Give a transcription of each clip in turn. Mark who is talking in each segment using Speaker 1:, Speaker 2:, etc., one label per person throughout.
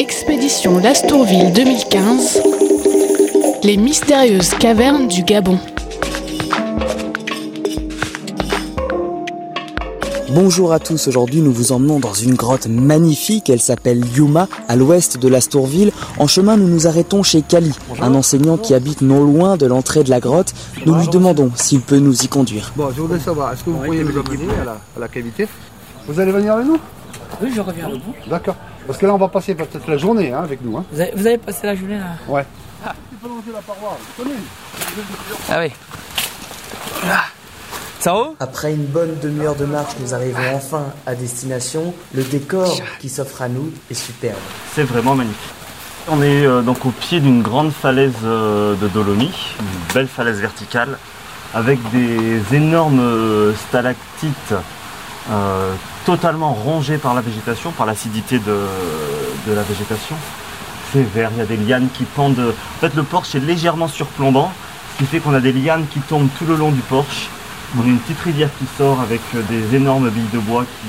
Speaker 1: Expédition Lastourville 2015 Les mystérieuses cavernes du Gabon.
Speaker 2: Bonjour à tous, aujourd'hui nous vous emmenons dans une grotte magnifique, elle s'appelle Yuma, à l'ouest de l'Astourville. En chemin nous nous arrêtons chez Kali, un enseignant qui habite non loin de l'entrée de la grotte. Nous lui demandons s'il peut nous y conduire.
Speaker 3: Bon, je voudrais savoir, est-ce que vous pourriez nous amener à la, à la cavité? Vous allez venir avec nous?
Speaker 4: Oui, je reviens.
Speaker 3: D'accord. Parce que là on va passer peut-être la journée hein, avec nous. Hein.
Speaker 4: Vous avez, vous avez passé la journée là
Speaker 3: Ouais. Ah, il faut monter la paroi, vous connaissez
Speaker 4: Ah oui. Ah. Ça haut
Speaker 2: Après une bonne demi-heure de marche, nous arrivons enfin à destination. Le décor qui s'offre à nous est superbe.
Speaker 5: C'est vraiment magnifique. On est euh, donc au pied d'une grande falaise euh, de Dolomie, une belle falaise verticale, avec des énormes euh, stalactites euh, totalement rongées par la végétation, par l'acidité de, de la végétation. C'est vert, il y a des lianes qui pendent. En fait, le porche est légèrement surplombant, ce qui fait qu'on a des lianes qui tombent tout le long du porche. On a une petite rivière qui sort avec euh, des énormes billes de bois qui,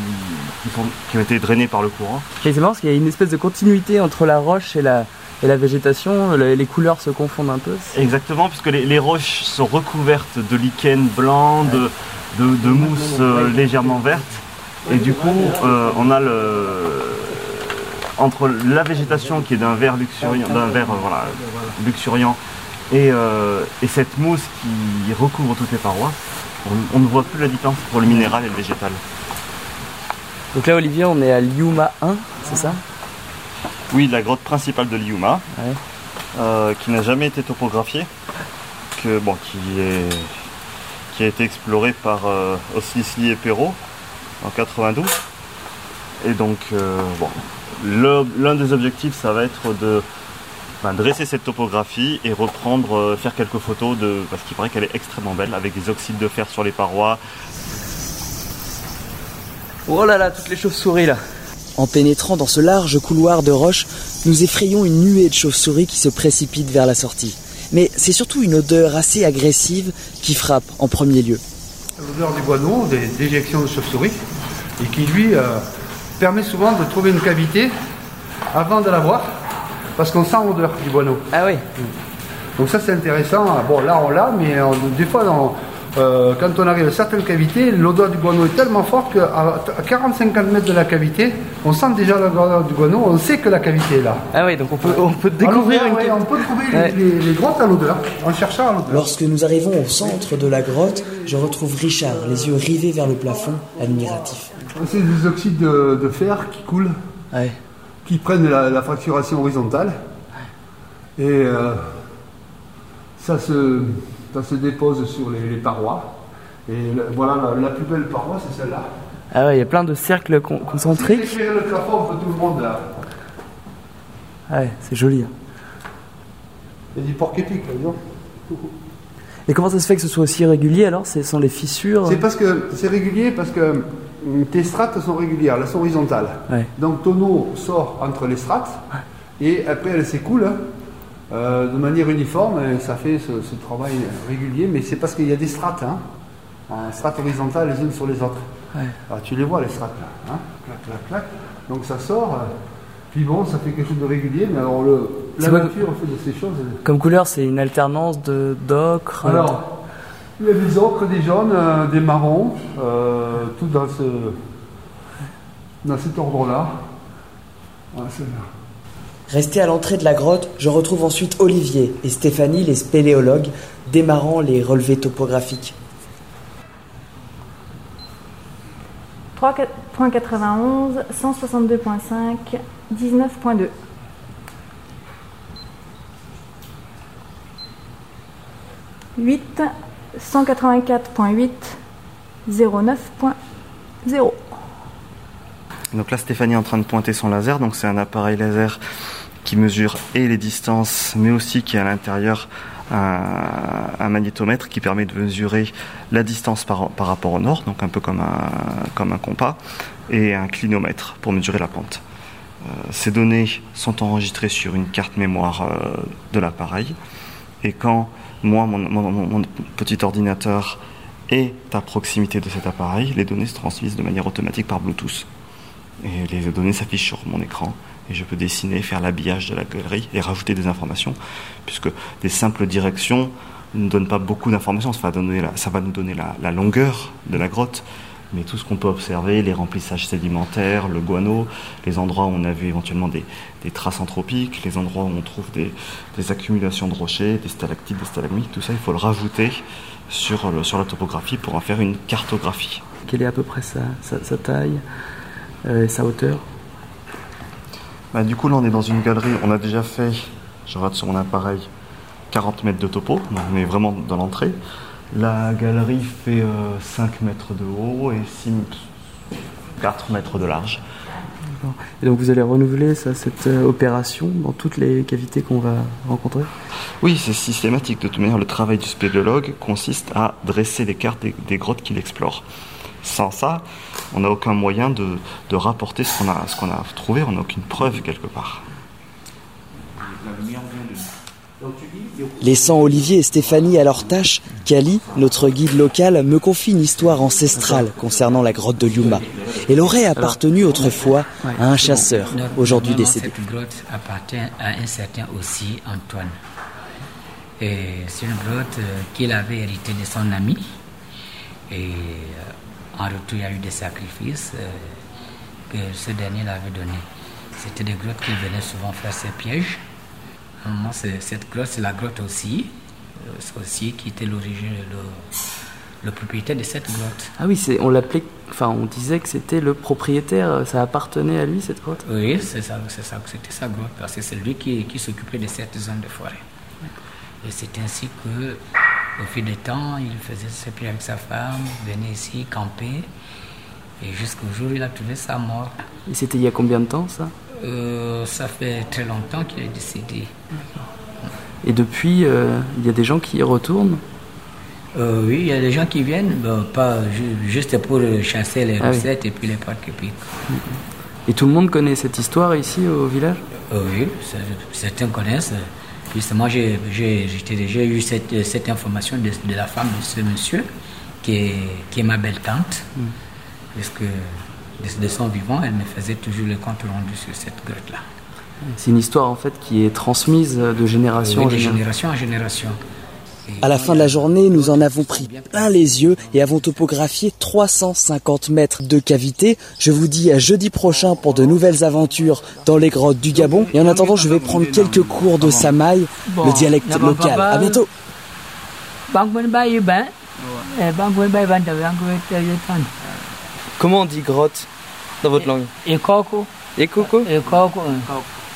Speaker 5: qui sont- qui ont été drainées par le courant.
Speaker 4: Et c'est marrant parce qu'il y a une espèce de continuité entre la roche et la, et la végétation. Le- les couleurs se confondent un peu.
Speaker 5: Exactement, puisque les, les roches sont recouvertes de lichen blanc, de, de- de mousse euh, légèrement verte. Et du coup, euh, on a le, entre la végétation qui est d'un vert luxuriant, d'un vert euh, voilà, luxuriant et, euh, et cette mousse qui recouvre toutes les parois, on, on ne voit plus la différence pour le minéral et le végétal.
Speaker 4: Donc là, Olivier, on est à Liuma 1, c'est ça?
Speaker 5: Oui, la grotte principale de Liuma,
Speaker 4: Ouais.
Speaker 5: euh, qui n'a jamais été topographiée, que, bon, qui, est, qui a été explorée par euh, Oslisli et Perrault en 92. Et donc, euh, bon, le- l'un des objectifs, ça va être de ben, dresser cette topographie et reprendre, euh, faire quelques photos, de, parce qu'il paraît qu'elle est extrêmement belle, avec des oxydes de fer sur les parois,
Speaker 4: Oh là là, toutes les chauves-souris là.
Speaker 2: En pénétrant dans ce large couloir de roche, nous effrayons une nuée de chauves-souris qui se précipite vers la sortie. Mais c'est surtout une odeur assez agressive qui frappe en premier lieu.
Speaker 3: L'odeur du guano, des déjections de chauve-souris, et qui lui euh, permet souvent de trouver une cavité avant de la voir, parce qu'on sent l'odeur du guano.
Speaker 4: Ah oui.
Speaker 3: Donc ça c'est intéressant. Bon là on l'a, mais euh, des fois dans- euh, quand on arrive à certaines cavités, l'odeur du guano est tellement forte qu'à 40-50 mètres de la cavité, on sent déjà l'odeur du guano, on sait que la cavité est là.
Speaker 4: Ah oui, donc on peut, on peut découvrir
Speaker 3: Alors,
Speaker 4: une
Speaker 3: ouais, on peut trouver les-
Speaker 4: Ouais.
Speaker 3: les, les grottes à l'odeur, en cherchant à l'odeur.
Speaker 2: Lorsque nous arrivons au centre de la grotte, je retrouve Richard, les yeux rivés vers le plafond, admiratif.
Speaker 3: C'est des oxydes de, de fer qui coulent,
Speaker 4: Ouais.
Speaker 3: qui prennent la, la fracturation horizontale. Et euh, ça, se, ça se dépose sur les, les parois. Et le- voilà, la, la plus belle paroi, c'est celle-là.
Speaker 4: Ah ouais, il y a plein de cercles con-
Speaker 3: Si
Speaker 4: concentriques.
Speaker 3: éclairer le plafond pour tout le monde, là.
Speaker 4: Ouais, c'est joli. hein.
Speaker 3: Il y a du porc épic, là, donc.
Speaker 4: Et comment ça se fait que ce soit aussi régulier alors Ce sont les fissures
Speaker 3: C'est parce que c'est régulier parce que hum, tes strates sont régulières, elles sont horizontales.
Speaker 4: Ouais.
Speaker 3: Donc ton eau sort entre les strates et après elle s'écoule euh, de manière uniforme et ça fait ce, ce travail régulier, mais c'est parce qu'il y a des strates, hein, en strates horizontales les unes sur les autres.
Speaker 4: Ouais.
Speaker 3: Alors, tu les vois les strates là, hein, clac, clac, clac. Donc ça sort, euh, puis bon, ça fait quelque chose de régulier, mais alors le, la nature fait de ces choses.
Speaker 4: Comme couleur, c'est une alternance de d'ocre.
Speaker 3: alors, il y a des ocres, des jaunes, euh, des marrons, euh, tout dans, ce, dans cet ordre-là. Voilà.
Speaker 2: Resté à l'entrée de la grotte, je retrouve ensuite Olivier et Stéphanie, les spéléologues, démarrant les relevés topographiques.
Speaker 6: 3.91, 162.5, 19.2. Huit, 184.8, 09.0.
Speaker 5: Donc là, Stéphanie est en train de pointer son laser. Donc c'est un appareil laser qui mesure et les distances, mais aussi qui a à l'intérieur un, magnétomètre qui permet de mesurer la distance par, par rapport au nord, donc un peu comme un, comme un compas, et un clinomètre pour mesurer la pente. Euh, ces données sont enregistrées sur une carte mémoire euh, de l'appareil. Et quand moi, mon, petit ordinateur est à proximité de cet appareil, les données se transmisent de manière automatique par Bluetooth. Et les données s'affichent sur mon écran. Et je peux dessiner, faire l'habillage de la galerie et rajouter des informations, puisque des simples directions ne donnent pas beaucoup d'informations. Ça va, nous donner la, longueur de la grotte, mais tout ce qu'on peut observer, les remplissages sédimentaires, le guano, les endroits où on a vu éventuellement des, traces anthropiques, les endroits où on trouve des, accumulations de rochers, des stalactites, des stalagmites, tout ça, il faut le rajouter sur, la topographie pour en faire une cartographie.
Speaker 4: Quelle est à peu près sa, sa- sa taille, euh, sa hauteur?
Speaker 5: Bah, du coup, là, on est dans une galerie. On a déjà fait, je regarde sur mon appareil, 40 mètres de topo. Donc, on est vraiment dans l'entrée. La galerie fait euh, 5 mètres de haut et 6, 4 mètres de large.
Speaker 4: Et donc vous allez renouveler ça, cette euh, opération dans toutes les cavités qu'on va rencontrer?
Speaker 5: Oui, c'est systématique. De toute manière, le travail du spéléologue consiste à dresser les cartes des, des grottes qu'il explore. Sans ça, on n'a aucun moyen de, de rapporter ce qu'on a, ce qu'on a trouvé. On n'a aucune preuve quelque part.
Speaker 2: Laissant Olivier et Stéphanie à leur tâche, Kali, notre guide local, me confie une histoire ancestrale concernant la grotte de Yuma. Elle aurait appartenu autrefois à un chasseur, aujourd'hui décédé.
Speaker 7: Cette grotte appartient à un certain aussi Antoine. C'est une grotte euh, qu'il avait héritée de son ami. Et euh, en retour, il y a eu des sacrifices euh, que ce dernier l'avait donné. C'était des grottes qu'il venait souvent faire ses pièges. Cette grotte, c'est la grotte aussi. Euh, aussi qui était l'origine, le, le propriétaire de cette grotte.
Speaker 4: Ah oui, on l'appelait, enfin on disait que c'était le propriétaire, ça appartenait à lui cette grotte?
Speaker 7: Oui, c'est ça, c'est ça, c'était sa grotte, parce que c'est lui qui, qui s'occupait de cette zone de forêt. Et c'est ainsi que, au fil du temps, il faisait ses pieds avec sa femme, venait ici camper, et jusqu'au jour où il a trouvé sa mort.
Speaker 4: Et c'était il y a combien de temps ça?
Speaker 7: Euh, ça fait très longtemps qu'il est décédé.
Speaker 4: Et depuis, euh, il y a des gens qui y retournent?
Speaker 7: Euh, oui, il y a des gens qui viennent, pas ju- juste pour chasser les
Speaker 4: Ah oui.
Speaker 7: recettes et puis les parcs épiques.
Speaker 4: Et tout le monde connaît cette histoire ici au village?
Speaker 7: Oui, certains connaissent. Justement, j'ai déjà eu cette, cette information de, de la femme de ce monsieur, qui est, qui est ma belle-tante. Puisque de, de son vivant, elle me faisait toujours le compte rendu sur cette grotte-là.
Speaker 4: C'est une histoire en fait qui est transmise de génération
Speaker 7: Oui,
Speaker 4: en
Speaker 7: de
Speaker 4: génération.
Speaker 7: génération en génération.
Speaker 2: À la fin de la journée, nous en avons pris plein les yeux et avons topographié 350 mètres de cavité. Je vous dis à jeudi prochain pour de nouvelles aventures dans les grottes du Gabon. Et en attendant, je vais prendre quelques cours de Samaï, le dialecte local. À bientôt.
Speaker 4: Comment on dit grotte dans votre langue?
Speaker 7: Ekoko,
Speaker 4: Ekoko
Speaker 7: ekoko,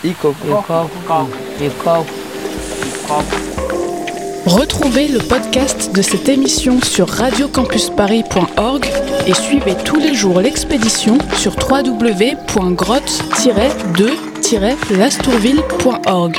Speaker 4: Ikoko.
Speaker 7: ekoko, ekoko.
Speaker 1: Retrouvez le podcast de cette émission sur radiocampusparis.org et suivez tous les jours l'expédition sur www.grotte-2-lastourville.org.